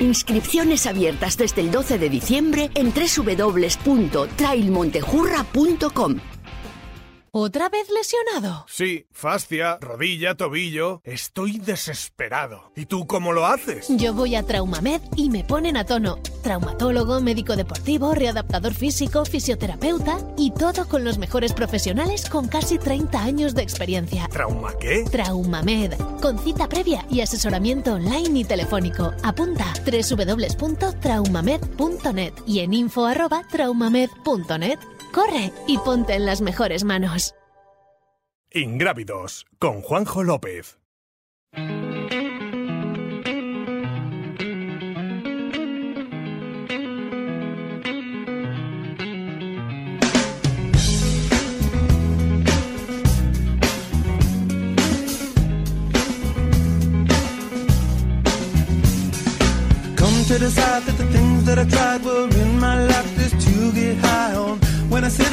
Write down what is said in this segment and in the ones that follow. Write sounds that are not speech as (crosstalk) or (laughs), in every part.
Inscripciones abiertas desde el 12 de diciembre en www.trailmontejurra.com. ¿Otra vez lesionado? Sí, fascia, rodilla, tobillo. Estoy desesperado. ¿Y tú cómo lo haces? Yo voy a Traumamed y me ponen a tono. Traumatólogo, médico deportivo, readaptador físico, fisioterapeuta y todo con los mejores profesionales con casi 30 años de experiencia. ¿Trauma qué? Traumamed, con cita previa y asesoramiento online y telefónico. Apunta www.traumamed.net y en info@traumamed.net. Corre y ponte en las mejores manos. Ingrávidos, con Juanjo López. Come to decide that the things that I tried were in my life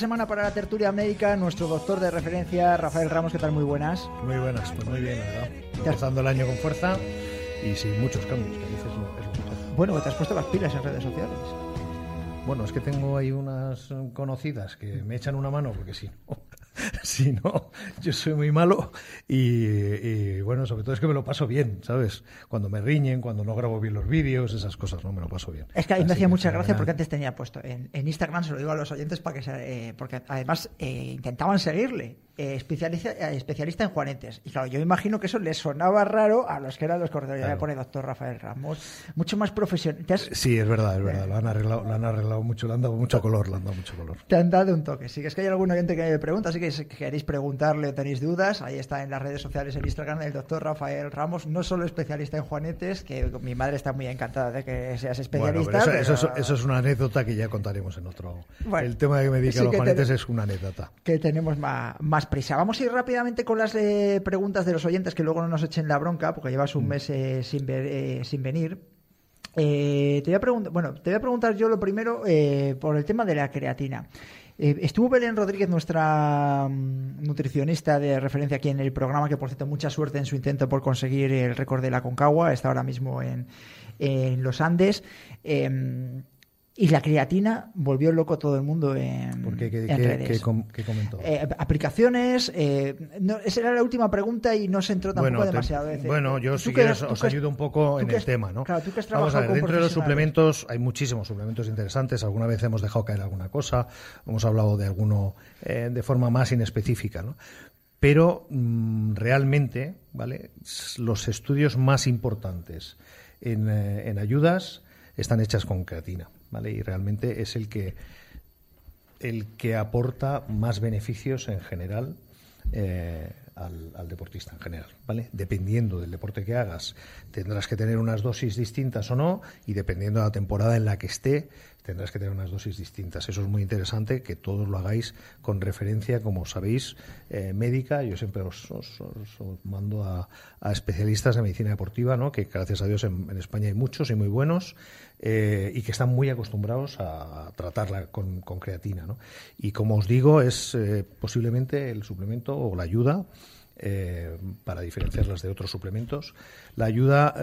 semana para la tertulia médica, nuestro doctor de referencia, Rafael Ramos, ¿qué tal? Muy buenas. Muy buenas, pues muy bien, la verdad. Empezando el año con fuerza y sin muchos cambios, que dices no, es lo mejor. Bueno, te has puesto las pilas en redes sociales. Bueno, es que tengo ahí unas conocidas que me echan una mano porque si no, (laughs) si no, yo soy muy malo y, y, bueno, sobre todo es que me lo paso bien, ¿sabes? Cuando me riñen, cuando no grabo bien los vídeos, esas cosas, no me lo paso bien. Es que a mí me hacía mucha gracia porque antes tenía puesto en, en Instagram, se lo digo a los oyentes para que se, eh, porque además eh, intentaban seguirle. eh, especialista, eh, especialista en juanetes. Y claro, yo imagino que eso les sonaba raro a los que eran los corredores. Claro. pone doctor Rafael Ramos. Mucho más profesional. Has- Sí, es verdad, es verdad. Lo han arreglado, lo han arreglado mucho, le han dado mucho color, le han dado mucho color. te han dado un toque. Sí, que es que hay algún oyente que me pregunta, así que si queréis preguntarle o tenéis dudas, ahí está en las redes sociales el Instagram del doctor Rafael Ramos, no solo especialista en juanetes, que mi madre está muy encantada de que seas Bueno, especialista. pero eso, eso pero- es, eso es una anécdota que ya contaremos en otro. Bueno, el tema de que me dedica sí a los juanetes te- es una anécdota. que tenemos ma- más, prisa. Vamos a ir rápidamente con las eh, preguntas de los oyentes que luego no nos echen la bronca porque llevas Mm. un mes eh, sin, ver- eh, sin venir. Eh, te voy a preguntar, bueno, te voy a preguntar yo lo primero eh, por el tema de la creatina. Eh, estuvo Belén Rodríguez, nuestra mm, nutricionista de referencia aquí en el programa, que por cierto, mucha suerte en su intento por conseguir el récord de la Concagua, está ahora mismo en, los Andes. Eh, y la creatina volvió loco todo el mundo en, ¿Por qué? ¿Qué, en qué- redes. qué com- qué comentó? Eh, aplicaciones, eh, no, esa era la última pregunta y no se entró tampoco Bueno, te- demasiado. Decir, bueno, yo si que- os has- ayudo un poco en el tema, ¿no? Claro, tú que has Vamos a ver, dentro de los suplementos hay muchísimos suplementos interesantes. Alguna vez hemos dejado caer alguna cosa, hemos hablado de alguno eh, de forma más inespecífica, ¿no? Pero mm, realmente, ¿vale? Los estudios más importantes en, eh, en ayudas están hechas con creatina, Y realmente es el que el que aporta más beneficios en general eh, al, al, deportista en general, ¿vale? Dependiendo del deporte que hagas, tendrás que tener unas dosis distintas o no, y dependiendo de la temporada en la que esté, tendrás que tener unas dosis distintas. Eso es muy interesante, que todos lo hagáis con referencia, como sabéis, eh, médica. Yo siempre os, mando a, especialistas de medicina deportiva, ¿no? que gracias a Dios en, España hay muchos y muy buenos, eh, y que están muy acostumbrados a tratarla con, creatina. ¿no? Y como os digo, es eh, posiblemente el suplemento o la ayuda. Para diferenciarlas de otros suplementos, la ayuda,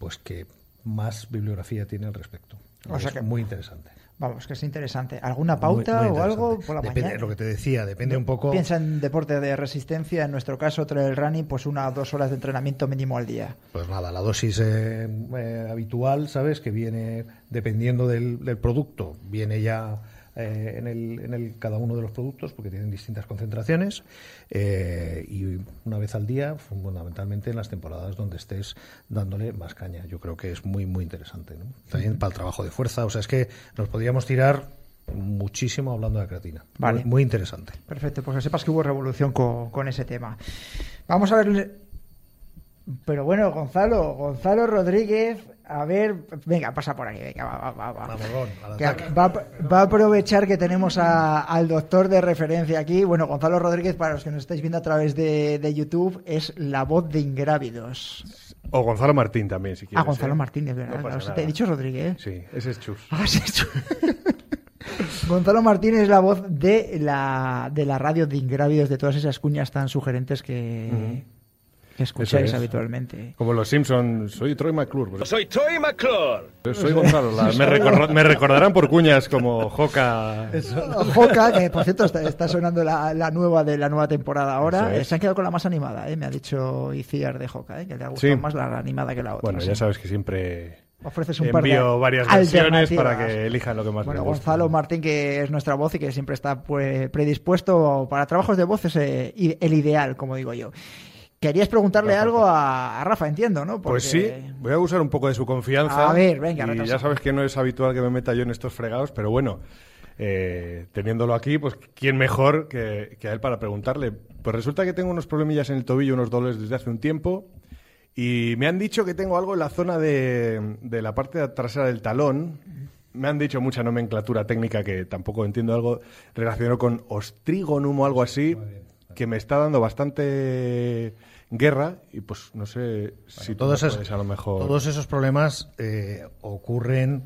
pues que más bibliografía tiene al respecto. O sea que- muy interesante. Vamos, que es interesante. ¿Alguna pauta Muy- muy o algo interesante. por la Depende, mañana? Lo que te decía, depende un poco. Piensa en deporte de resistencia, en nuestro caso trail running, pues una o dos horas de entrenamiento mínimo al día. Pues nada, la dosis eh, eh, habitual, ¿sabes? Que viene dependiendo del, del producto, viene ya eh, en, el, en el cada uno de los productos porque tienen distintas concentraciones eh, y una vez al día, fundamentalmente en las temporadas donde estés dándole más caña. Yo creo que es muy, muy interesante. ¿no? También para el trabajo de fuerza, o sea, es que nos podríamos tirar muchísimo hablando de creatina. Vale. Muy, muy interesante. Perfecto, pues que sepas que hubo revolución con, con ese tema. Vamos a ver. Pero bueno, Gonzalo, Gonzalo Rodríguez, a ver, venga, pasa por aquí, venga, va, va, va. va. Va, va a aprovechar que tenemos a- al doctor de referencia aquí. Bueno, Gonzalo Rodríguez, para los que nos estáis viendo a través de, de YouTube, es la voz de Ingrávidos. O Gonzalo Martín también, si quieres. Ah, Gonzalo ¿eh? Martínez, ¿verdad? No te he dicho Rodríguez. Sí, ese es Chus. Ah, sí, chu- (laughs) Gonzalo Martínez es la voz de la, de la radio de Ingrávidos, de todas esas cuñas tan sugerentes que, que escucháis es. habitualmente. Como los Simpsons, soy Troy McClure. Soy Troy McClure. Soy Gonzalo. la- me, me recordarán por cuñas como Joca. Joca, que por cierto está, está sonando la, la nueva de la nueva temporada ahora, es. se han quedado con la más animada, eh, me ha dicho Iciar de Joca, eh, que le ha gustado Sí. más la animada que la otra. Bueno, sí. ya sabes que siempre Ofreces un par de envío varias versiones para que elijan lo que más Bueno, les guste. Gonzalo Martín, que es nuestra voz y que siempre está pues, predispuesto para trabajos de voz, es eh, el ideal, como digo yo. Querías preguntarle algo a, a Rafa, entiendo, ¿no? Pues sí, voy a usar un poco de su confianza. A ver, venga, Y ya sabes que no es habitual que me meta yo en estos fregados, pero bueno, eh, teniéndolo aquí, pues quién mejor que, que a él para preguntarle. Pues resulta que tengo unos problemillas en el tobillo, unos dolores desde hace un tiempo, y me han dicho que tengo algo en la zona de, de la parte trasera del talón. Me han dicho mucha nomenclatura técnica que tampoco entiendo algo relacionado con ostrigonum o algo así, que me está dando bastante guerra y pues no sé si todos, esos, a lo mejor... todos esos problemas eh, ocurren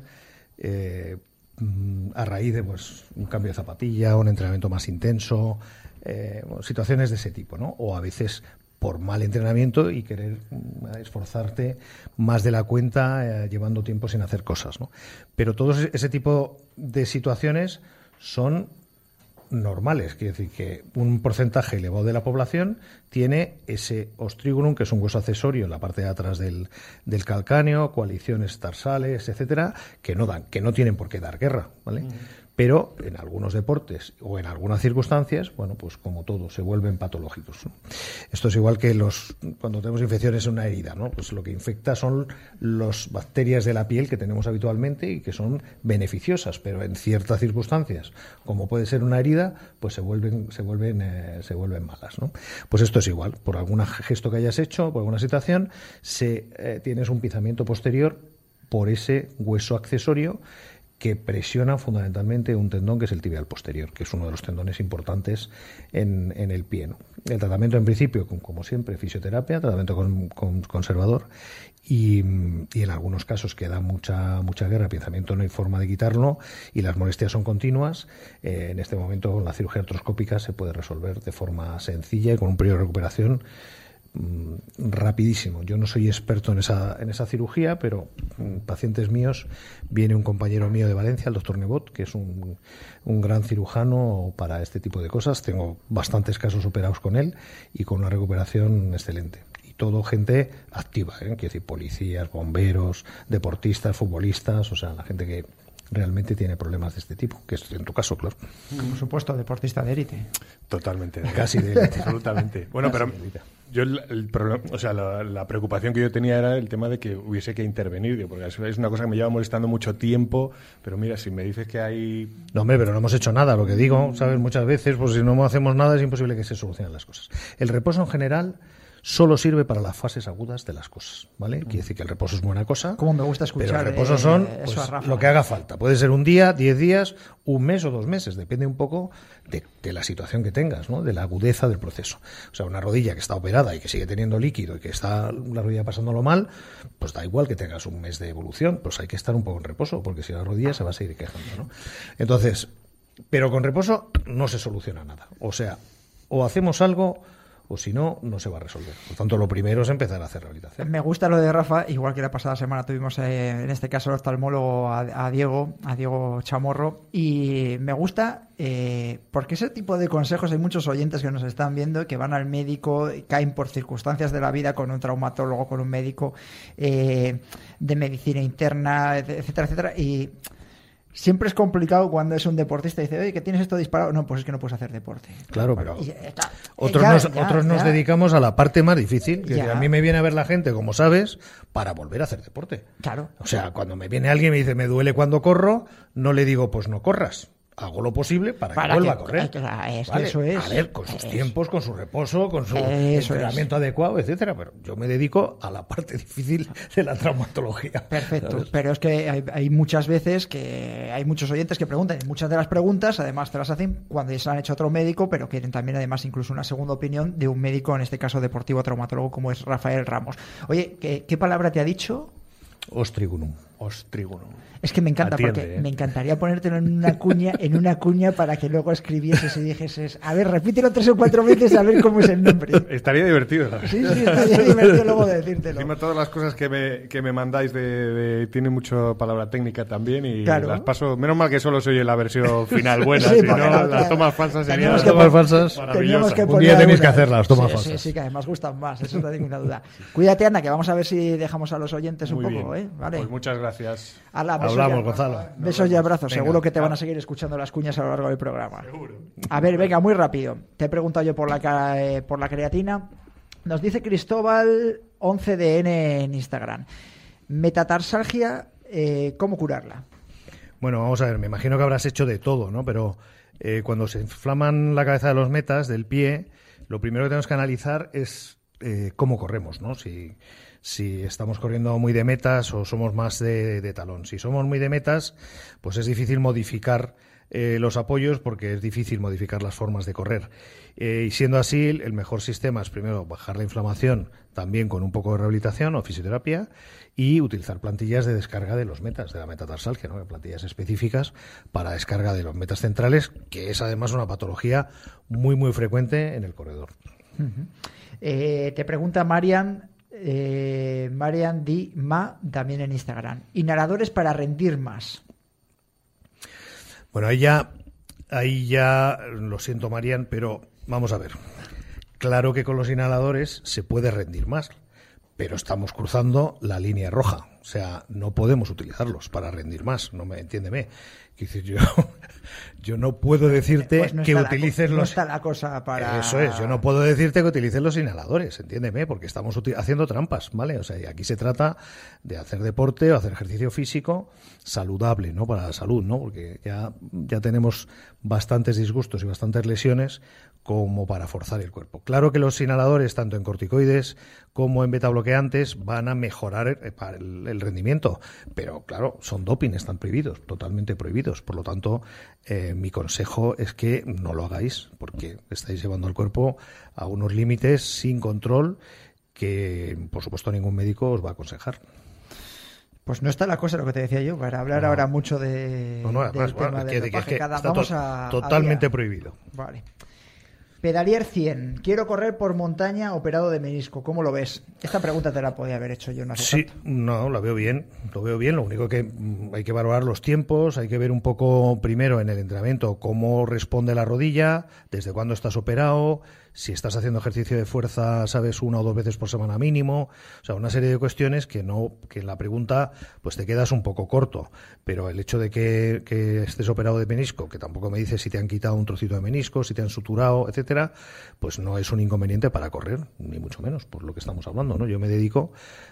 eh, mm, a raíz de pues, un cambio de zapatilla, un entrenamiento más intenso, eh, situaciones de ese tipo, ¿no? O a veces por mal entrenamiento y querer mm, esforzarte más de la cuenta eh, llevando tiempo sin hacer cosas, ¿no? Pero todos ese- ese tipo de situaciones son normales, quiere decir que un porcentaje elevado de la población tiene ese ostrigonum, que es un hueso accesorio en la parte de atrás del, del calcáneo, coaliciones tarsales, etcétera, que no dan, que no tienen por qué dar guerra, ¿vale? Pero en algunos deportes o en algunas circunstancias, bueno, pues como todo, se vuelven patológicos. Esto es igual que los cuando tenemos infecciones en una herida, ¿no? Pues lo que infecta son las bacterias de la piel que tenemos habitualmente y que son beneficiosas, pero en ciertas circunstancias, como puede ser una herida, pues se vuelven se vuelven eh, se vuelven malas. Pues esto es igual, por algún gesto que hayas hecho, por alguna situación, se eh, tienes un pisamiento posterior por ese hueso accesorio que presiona fundamentalmente un tendón que es el tibial posterior, que es uno de los tendones importantes en, en el pie. El tratamiento, en principio, como siempre, fisioterapia, tratamiento con, con- conservador, y, en algunos casos que da mucha, mucha guerra, pensamiento no hay forma de quitarlo, y las molestias son continuas. eh, en este momento, con la cirugía artroscópica se puede resolver de forma sencilla y con un periodo de recuperación mm, rapidísimo. Yo no soy experto en esa, en esa cirugía, pero mm, pacientes míos, viene un compañero mío de Valencia, el doctor Nebot, que es un, un gran cirujano para este tipo de cosas. Tengo bastantes casos operados con él y con una recuperación excelente. Y todo gente activa, ¿eh? quiero decir, policías, bomberos, deportistas, futbolistas, o sea, la gente que realmente tiene problemas de este tipo, que es en tu caso, claro. Por supuesto, deportista de élite. Totalmente. Casi de élite. Absolutamente. Bueno, pero Casi. Yo, el, problema- o sea, la, preocupación que yo tenía era el tema de que hubiese que intervenir, porque es es una cosa que me lleva molestando mucho tiempo, pero mira, si me dices que hay... No, hombre, pero no hemos hecho nada. Lo que digo, ¿sabes? Muchas veces, pues si no hacemos nada es imposible que se solucionen las cosas. El reposo en general solo sirve para las fases agudas de las cosas, ¿vale? Quiere decir que el reposo es buena cosa. Cómo me gusta Pero escuchar el reposo eh, son pues, lo que haga falta. Puede ser un día, diez días, un mes o dos meses. Depende un poco de, de la situación que tengas, ¿no? De la agudeza del proceso. O sea, una rodilla que está operada y que sigue teniendo líquido y que está la rodilla pasándolo mal, pues da igual que tengas un mes de evolución. Pues hay que estar un poco en reposo, porque si la rodilla se va a seguir quejando, ¿no? Entonces, pero con reposo no se soluciona nada. O sea, o hacemos algo o si no, no se va a resolver. Por tanto, lo primero es empezar a hacer rehabilitación. Me gusta lo de Rafa, igual que la pasada semana tuvimos eh, en este caso el oftalmólogo a, Diego, a Diego Chamorro, y me gusta eh, porque ese tipo de consejos hay muchos oyentes que nos están viendo que van al médico, caen por circunstancias de la vida con un traumatólogo, con un médico eh, de medicina interna, etcétera, etcétera, y siempre es complicado cuando es un deportista y dice, oye, que tienes esto disparado. No, pues es que no puedes hacer deporte. Claro, pero Y otros, Ya, nos, ya, otros nos dedicamos a la parte más difícil. Que a mí me viene a ver la gente, como sabes, para volver a hacer deporte. Claro. O sea, cuando me viene alguien y me dice, me duele cuando corro, no le digo, pues no corras. Hago lo posible para, Para que vuelva que- a correr. es que ¿Vale? eso es. A ver, con sus tiempos, con su reposo, con su Eso entrenamiento adecuado, etcétera. Pero yo me dedico a la parte (laughs) difícil de la traumatología. Perfecto, ¿sabes? pero es que hay, hay muchas veces que hay muchos oyentes que preguntan y muchas de las preguntas además te las hacen cuando ya se las han hecho a otro médico, pero quieren también además incluso una segunda opinión de un médico, en este caso deportivo traumatólogo como es Rafael Ramos. Oye, ¿qué, qué palabra te ha dicho? Ostrigunum. Ostrigunum. Es que me encanta Atiende, porque ¿eh? me encantaría ponértelo en una cuña, en una cuña para que luego escribieses y dijeses, a ver, repítelo tres o cuatro veces a ver cómo es el nombre. Estaría divertido. la Sí, sí, estaría divertido luego de Encima decírtelo. todas las cosas que me, que me mandáis de, de- tiene mucho palabra técnica también y Claro. las paso. Menos mal que solo soy la versión final buena, Sí, si no las tomas falsas serían Las tomas falsas. Un día tenéis que hacerlas, tomas sí, falsas. Sí, sí, que además gustan más, eso no tengo ninguna duda. Cuídate, Ana, que vamos a ver si dejamos a los oyentes un poco, bien. ¿eh? Vale. Pues muchas gracias. Ala, besos Hablamos, y- Gonzalo. Besos y abrazos, Venga. seguro que te van a seguir escuchando las cuñas a lo largo del programa. A ver, venga, muy rápido. Te he preguntado yo por la, eh, por la creatina. Nos dice Cristóbal 11DN en Instagram. Metatarsalgia, eh, ¿cómo curarla? Bueno, vamos a ver, me imagino que habrás hecho de todo, ¿no? Pero eh, cuando se inflaman la cabeza de los metas, del pie, lo primero que tenemos que analizar es eh, cómo corremos, ¿no? Si, si estamos corriendo muy de metas o somos más de, talón. Si somos muy de metas, pues es difícil modificar eh, los apoyos porque es difícil modificar las formas de correr. Eh, y siendo así, el mejor sistema es primero bajar la inflamación también con un poco de rehabilitación o fisioterapia y utilizar plantillas de descarga de los metas, de la metatarsalgia, ¿no? plantillas específicas para descarga de los metas centrales, que es además una patología muy, muy frecuente en el corredor. Eh, te pregunta Marian, eh, Marian Di Ma, también en Instagram. Inhaladores para rendir más. Bueno, ahí ya, ahí ya, lo siento, Marian, pero vamos a ver. Claro que con los inhaladores se puede rendir más, pero estamos cruzando la línea roja. O sea, no podemos utilizarlos para rendir más, no me entiéndeme. Decir, yo, (laughs) yo no puedo decirte Pues no que la utilices no los. está la cosa para... Eso es, yo no puedo decirte que utilices los inhaladores, entiéndeme, porque estamos haciendo trampas, ¿vale? O sea, y aquí se trata de hacer deporte o hacer ejercicio físico saludable, ¿no? Para la salud, ¿no? Porque ya, ya tenemos bastantes disgustos y bastantes lesiones como para forzar el cuerpo. Claro que los inhaladores, tanto en corticoides como en betabloqueantes, van a mejorar el, para el- rendimiento, pero claro, son doping, están prohibidos, totalmente prohibidos. Por lo tanto, eh, mi consejo es que no lo hagáis, porque estáis llevando al cuerpo a unos límites sin control que, por supuesto, ningún médico os va a aconsejar. Pues no está la cosa, lo que te decía yo, para hablar No. ahora mucho de, No, no, del además, tema bueno, del que- que- Cada- está vamos to- a- a totalmente prohibido. Vale. Pedalier 100. Quiero correr por montaña operado de menisco. ¿Cómo lo ves? Esta pregunta te la podía haber hecho yo. No hace Sí, tanto. no, la veo bien, lo veo bien. Lo único que mm, hay que valorar los tiempos, hay que ver un poco primero en el entrenamiento cómo responde la rodilla, desde cuándo estás operado, si estás haciendo ejercicio de fuerza, sabes, una o dos veces por semana mínimo, o sea, una serie de cuestiones que no, que la pregunta pues te quedas un poco corto, pero el hecho de que, que estés operado de menisco, que tampoco me dices si te han quitado un trocito de menisco, si te han suturado, etcétera, pues no es un inconveniente para correr, ni mucho menos, por lo que estamos hablando, ¿no? Yo me dedico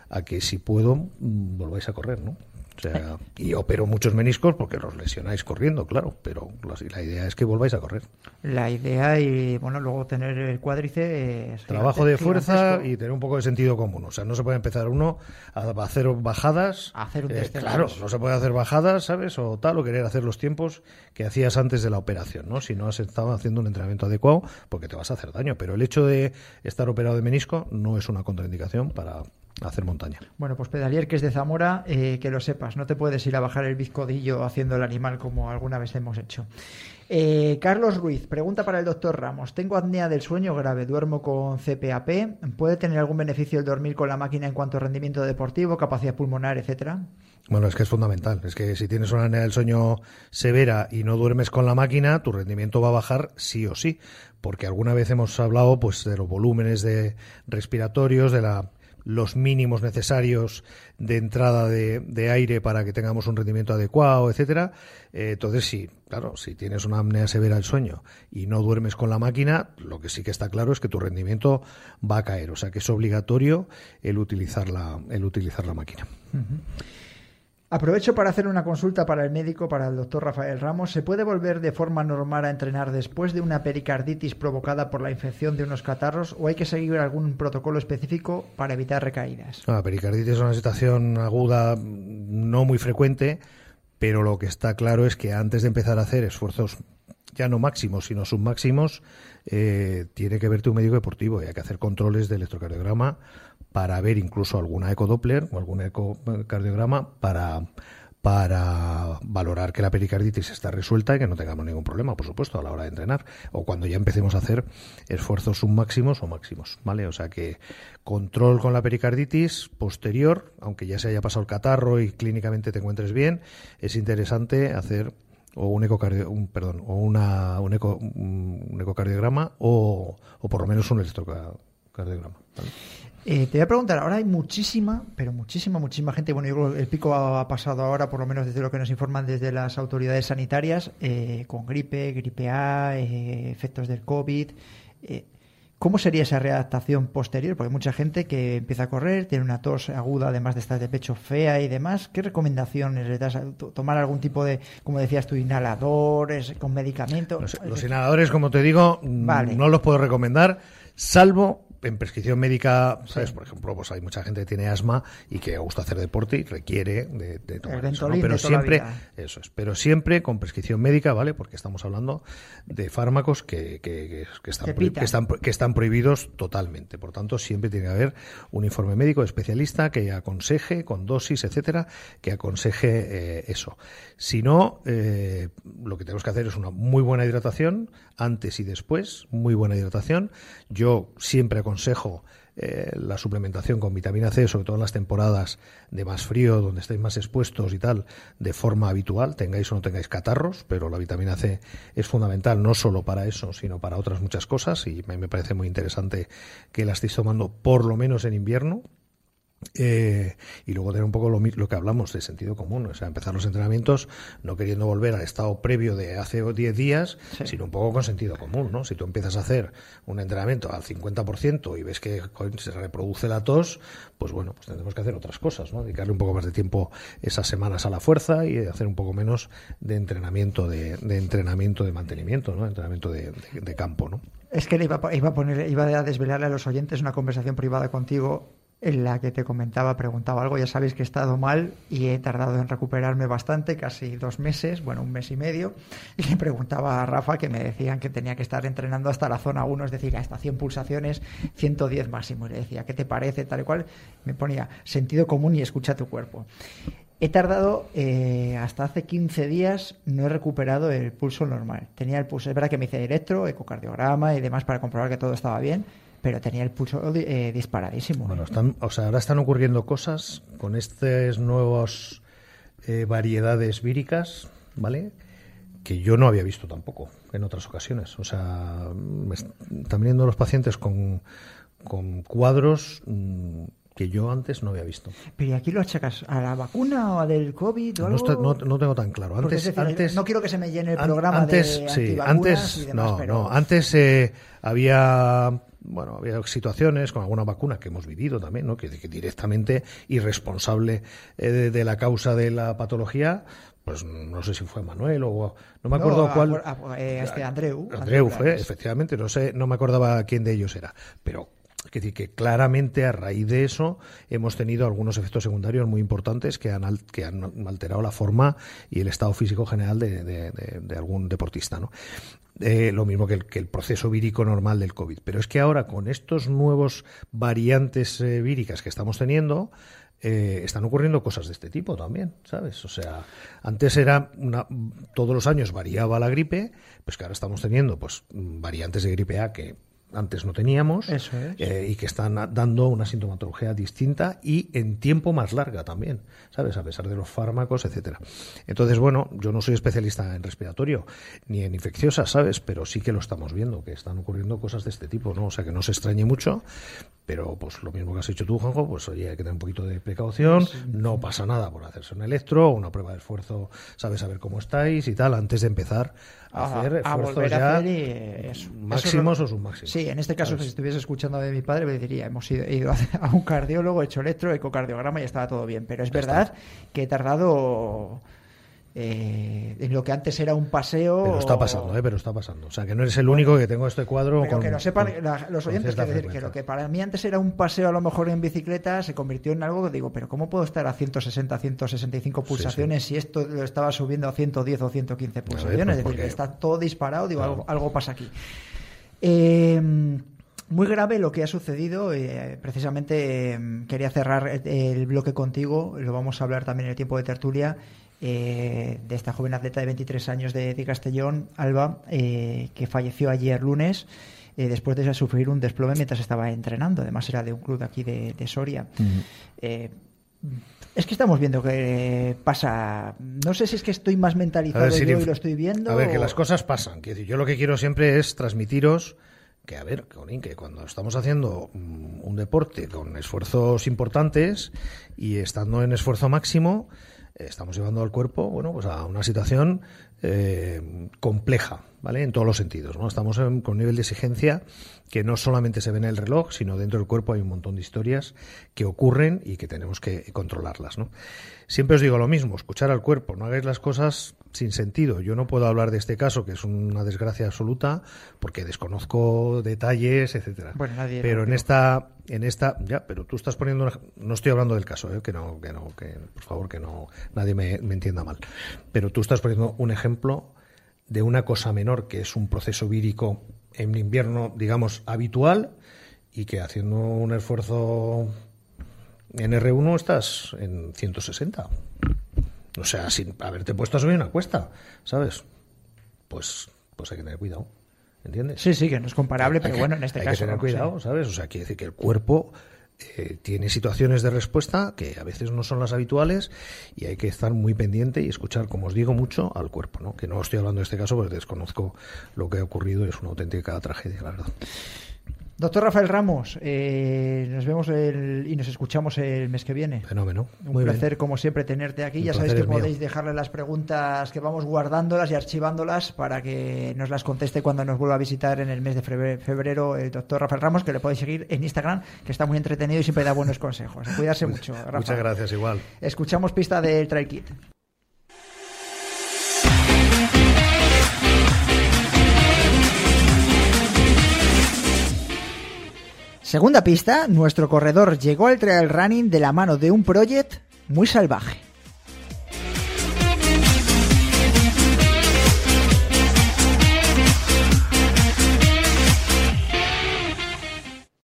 a que si puedo, mm, volváis a correr, ¿no? O sea, y opero muchos meniscos porque los lesionáis corriendo, claro, pero la, idea es que volváis a correr. La idea y, bueno, luego tener el cuádriceps... Trabajo de fuerza y tener un poco de sentido común. O sea, no se puede empezar uno a hacer bajadas. A hacer un eh. Claro, no se puede hacer bajadas, ¿sabes? O tal, o querer hacer los tiempos que hacías antes de la operación, ¿no? Si no has estado haciendo un entrenamiento adecuado, porque te vas a hacer daño. Pero el hecho de estar operado de menisco no es una contraindicación para hacer montaña. Bueno, pues Pedalier, que es de Zamora, eh, que lo sepas, no te puedes ir a bajar el bizcodillo haciendo el animal como alguna vez hemos hecho. Eh, Carlos Ruiz, pregunta para el doctor Ramos. Tengo apnea del sueño grave, duermo con CPAP. ¿Puede tener algún beneficio el dormir con la máquina en cuanto a rendimiento deportivo, capacidad pulmonar, etcétera? Bueno, es que es fundamental. Es que si tienes una apnea del sueño severa y no duermes con la máquina, tu rendimiento va a bajar sí o sí. Porque alguna vez hemos hablado pues de los volúmenes de respiratorios, de la los mínimos necesarios de entrada de, de, aire para que tengamos un rendimiento adecuado, etcétera. Eh, entonces, sí, claro, si tienes una apnea severa del sueño y no duermes con la máquina, lo que sí que está claro es que tu rendimiento va a caer. O sea que es obligatorio el utilizar la, el utilizar la máquina. Aprovecho para hacer una consulta para el médico, para el doctor Rafael Ramos. ¿Se puede volver de forma normal a entrenar después de una pericarditis provocada por la infección de unos catarros o hay que seguir algún protocolo específico para evitar recaídas? La pericarditis es una situación aguda no muy frecuente, pero lo que está claro es que antes de empezar a hacer esfuerzos ya no máximos, sino submáximos, eh, tiene que verte un médico deportivo y hay que hacer controles de electrocardiograma para ver incluso alguna ecodoppler o algún ecocardiograma para para valorar que la pericarditis está resuelta y que no tengamos ningún problema, por supuesto, a la hora de entrenar o cuando ya empecemos a hacer esfuerzos submáximos o máximos, ¿vale? O sea que control con la pericarditis posterior, aunque ya se haya pasado el catarro y clínicamente te encuentres bien, es interesante hacer o un ecocardio, un, perdón, o una, un, eco, un ecocardiograma o, o por lo menos un electrocardiograma. Eh, te voy a preguntar, ahora hay muchísima, pero muchísima, muchísima gente, bueno, yo creo que el pico ha pasado ahora, por lo menos desde lo que nos informan desde las autoridades sanitarias, eh, con gripe, gripe A, eh, efectos del COVID. ¿Cómo sería esa readaptación posterior? Porque hay mucha gente que empieza a correr, tiene una tos aguda, además de estar de pecho fea y demás. ¿Qué recomendaciones le das? ¿Tomar algún tipo de, como decías tú, inhaladores, con medicamento? Los, los inhaladores, como te digo, vale. no los puedo recomendar, salvo en prescripción médica, ¿sabes? Sí. Por ejemplo, pues hay mucha gente que tiene asma y que gusta hacer deporte y requiere de, de tomar eso, ¿no? Pero siempre, eso es, pero siempre con prescripción médica, ¿vale? Porque estamos hablando de fármacos que, que, que están, que, están, que están prohibidos totalmente. Por tanto, siempre tiene que haber un informe médico especialista que aconseje con dosis, etcétera, que aconseje eh, eso. Si no, eh, lo que tenemos que hacer es una muy buena hidratación antes y después, muy buena hidratación. Yo siempre aconsejo eh, la suplementación con vitamina C, sobre todo en las temporadas de más frío, donde estáis más expuestos y tal, de forma habitual, tengáis o no tengáis catarros, pero la vitamina C es fundamental no solo para eso, sino para otras muchas cosas y me parece muy interesante que la estéis tomando por lo menos en invierno. Eh, y luego tener un poco lo, lo, que hablamos de sentido común, o sea, empezar los entrenamientos no queriendo volver al estado previo de hace 10 días, sí. sino un poco con sentido común, ¿no? Si tú empiezas a hacer un entrenamiento al 50% y ves que se reproduce la tos, pues bueno, pues tendremos que hacer otras cosas, ¿no? Dedicarle un poco más de tiempo esas semanas a la fuerza y hacer un poco menos de entrenamiento de, de entrenamiento de mantenimiento, ¿no? Entrenamiento de, de, de campo, ¿no? Es que le iba, iba, a poner, iba a desvelarle a los oyentes una conversación privada contigo en la que te comentaba, preguntaba algo. Ya sabéis que he estado mal y he tardado en recuperarme bastante, casi dos meses, bueno, un mes y medio. Y le preguntaba a Rafa que me decían que tenía que estar entrenando hasta la zona 1, es decir, hasta 100 pulsaciones, 110 máximo. Y le decía, ¿qué te parece? Tal y cual. Me ponía sentido común y escucha tu cuerpo. He tardado eh, hasta hace 15 días, no he recuperado el pulso normal. Tenía el pulso, es verdad que me hice electro, ecocardiograma y demás para comprobar que todo estaba bien, pero tenía el pulso eh, disparadísimo. Bueno, están, o sea, ahora están ocurriendo cosas con estas nuevas eh, variedades víricas, ¿vale? que yo no había visto tampoco en otras ocasiones. O sea, me están viniendo los pacientes con, con cuadros mm, que yo antes no había visto. Pero ¿y aquí lo achacas a la vacuna o a del COVID o No, algo? está- no- no tengo tan claro. Antes, decir, antes, no quiero que se me llene el programa antes, de sí, antes, y demás, no, pero... no, antes eh, había, bueno, había situaciones con alguna vacuna que hemos vivido también, ¿no? Que, que directamente irresponsable eh, de, de la causa de la patología, pues no sé si fue Manuel o no me acuerdo No, a- cuál. a- eh, este Andreu. Andreu fue, efectivamente, no sé, no me acordaba quién de ellos era, pero es decir, que claramente a raíz de eso hemos tenido algunos efectos secundarios muy importantes que han, que han alterado la forma y el estado físico general de, de- de- de algún deportista. ¿no? Eh, lo mismo que el, proceso vírico normal del COVID. Pero es que ahora con estos nuevos variantes eh, víricas que estamos teniendo, eh, están ocurriendo cosas de este tipo también, ¿sabes? O sea, antes era una, todos los años variaba la gripe, pues que ahora estamos teniendo pues variantes de gripe A que antes no teníamos Eso es. eh, y que están dando una sintomatología distinta y en tiempo más larga también, ¿sabes? A pesar de los fármacos, etcétera. Entonces, bueno, yo no soy especialista en respiratorio ni en infecciosas, ¿sabes? Pero sí que lo estamos viendo, que están ocurriendo cosas de este tipo, ¿no? O sea, que no se extrañe mucho, pero pues lo mismo que has hecho tú, Juanjo, pues oye, hay que tener un poquito de precaución, no pasa nada por hacerse un electro, una prueba de esfuerzo, sabes saber cómo estáis y tal, antes de empezar a a, hacer a esfuerzos volver ya a hacer y eh, eso. máximos Eso o submáximos. Sí, en este caso, ¿sabes? si estuviese escuchando de mi padre, me diría, hemos ido, ido (laughs) a un cardiólogo, he hecho electro, ecocardiograma y estaba todo bien. Pero es verdad que he tardado eh, en lo que antes era un paseo. Pero está pasando, ¿eh? Pero está pasando. O sea, que no eres el único que tengo este cuadro Pero con- que lo sepan con- la- los oyentes, quiero decir, que lo que para mí antes era un paseo a lo mejor en bicicleta, se convirtió en algo que digo, pero ¿cómo puedo estar a 160, 165 pulsaciones si esto lo estaba subiendo a 110 o 115 pulsaciones? pues es decir, que está todo disparado, digo, Claro. algo, algo pasa aquí. Eh, muy grave lo que ha sucedido. eh, precisamente eh, quería cerrar el, el bloque contigo. Lo vamos a hablar también en el tiempo de tertulia. Eh, de esta joven atleta de 23 años de, de Castellón, Alba, eh, que falleció ayer lunes eh, después de sufrir un desplome mientras estaba entrenando. Además, era de un club de aquí de, de Soria. Eh, es que estamos viendo que pasa. No sé si es que estoy más mentalizado si yo y lo estoy viendo. A ver, que las cosas pasan. Quiero decir, yo lo que quiero siempre es transmitiros que, a ver, que cuando estamos haciendo mm, un deporte con esfuerzos importantes y estando en esfuerzo máximo, estamos llevando al cuerpo, bueno, pues a una situación eh, compleja, ¿vale? En todos los sentidos, ¿no? Estamos en- con un nivel de exigencia que no solamente se ve en el reloj, sino dentro del cuerpo hay un montón de historias que ocurren y que tenemos que controlarlas, ¿no? Siempre os digo lo mismo, escuchar al cuerpo, no hagáis las cosas sin sentido. Yo no puedo hablar de este caso, que es una desgracia absoluta, porque desconozco detalles, etcétera. Bueno, nadie pero en esta, en esta, ya, pero tú estás poniendo, una- no estoy hablando del caso, ¿eh? que no, que no, que por favor que no, nadie me, me entienda mal. Pero tú estás poniendo un ejemplo de una cosa menor que es un proceso vírico en invierno, digamos, habitual y que haciendo un esfuerzo en R1 estás en 160. O sea, sin haberte puesto a subir una cuesta, ¿sabes? Pues, pues hay que tener cuidado, ¿entiendes? Sí, sí, que no es comparable, Hay pero que- bueno, en este hay caso. que tener cuidado. ¿sabes? O sea, quiere decir que el cuerpo eh, tiene situaciones de respuesta que a veces no son las habituales y hay que estar muy pendiente y escuchar, como os digo, mucho al cuerpo, ¿no? Que no estoy hablando de este caso porque desconozco lo que ha ocurrido es una auténtica tragedia, la verdad. Doctor Rafael Ramos, eh, nos vemos el- y nos escuchamos el mes que viene. Fenómeno. Un Muy placer, bien. como siempre, tenerte aquí. El ya sabéis que mío. podéis dejarle las preguntas que vamos guardándolas y archivándolas para que nos las conteste cuando nos vuelva a visitar en el mes de febre- febrero el doctor Rafael Ramos, que le podéis seguir en Instagram, que está muy entretenido y siempre da buenos consejos. Cuidarse mucho, Rafa. Muchas gracias, igual. Escuchamos pista del Trail Kit. Segunda pista, nuestro corredor llegó al trail running de la mano de un project muy salvaje.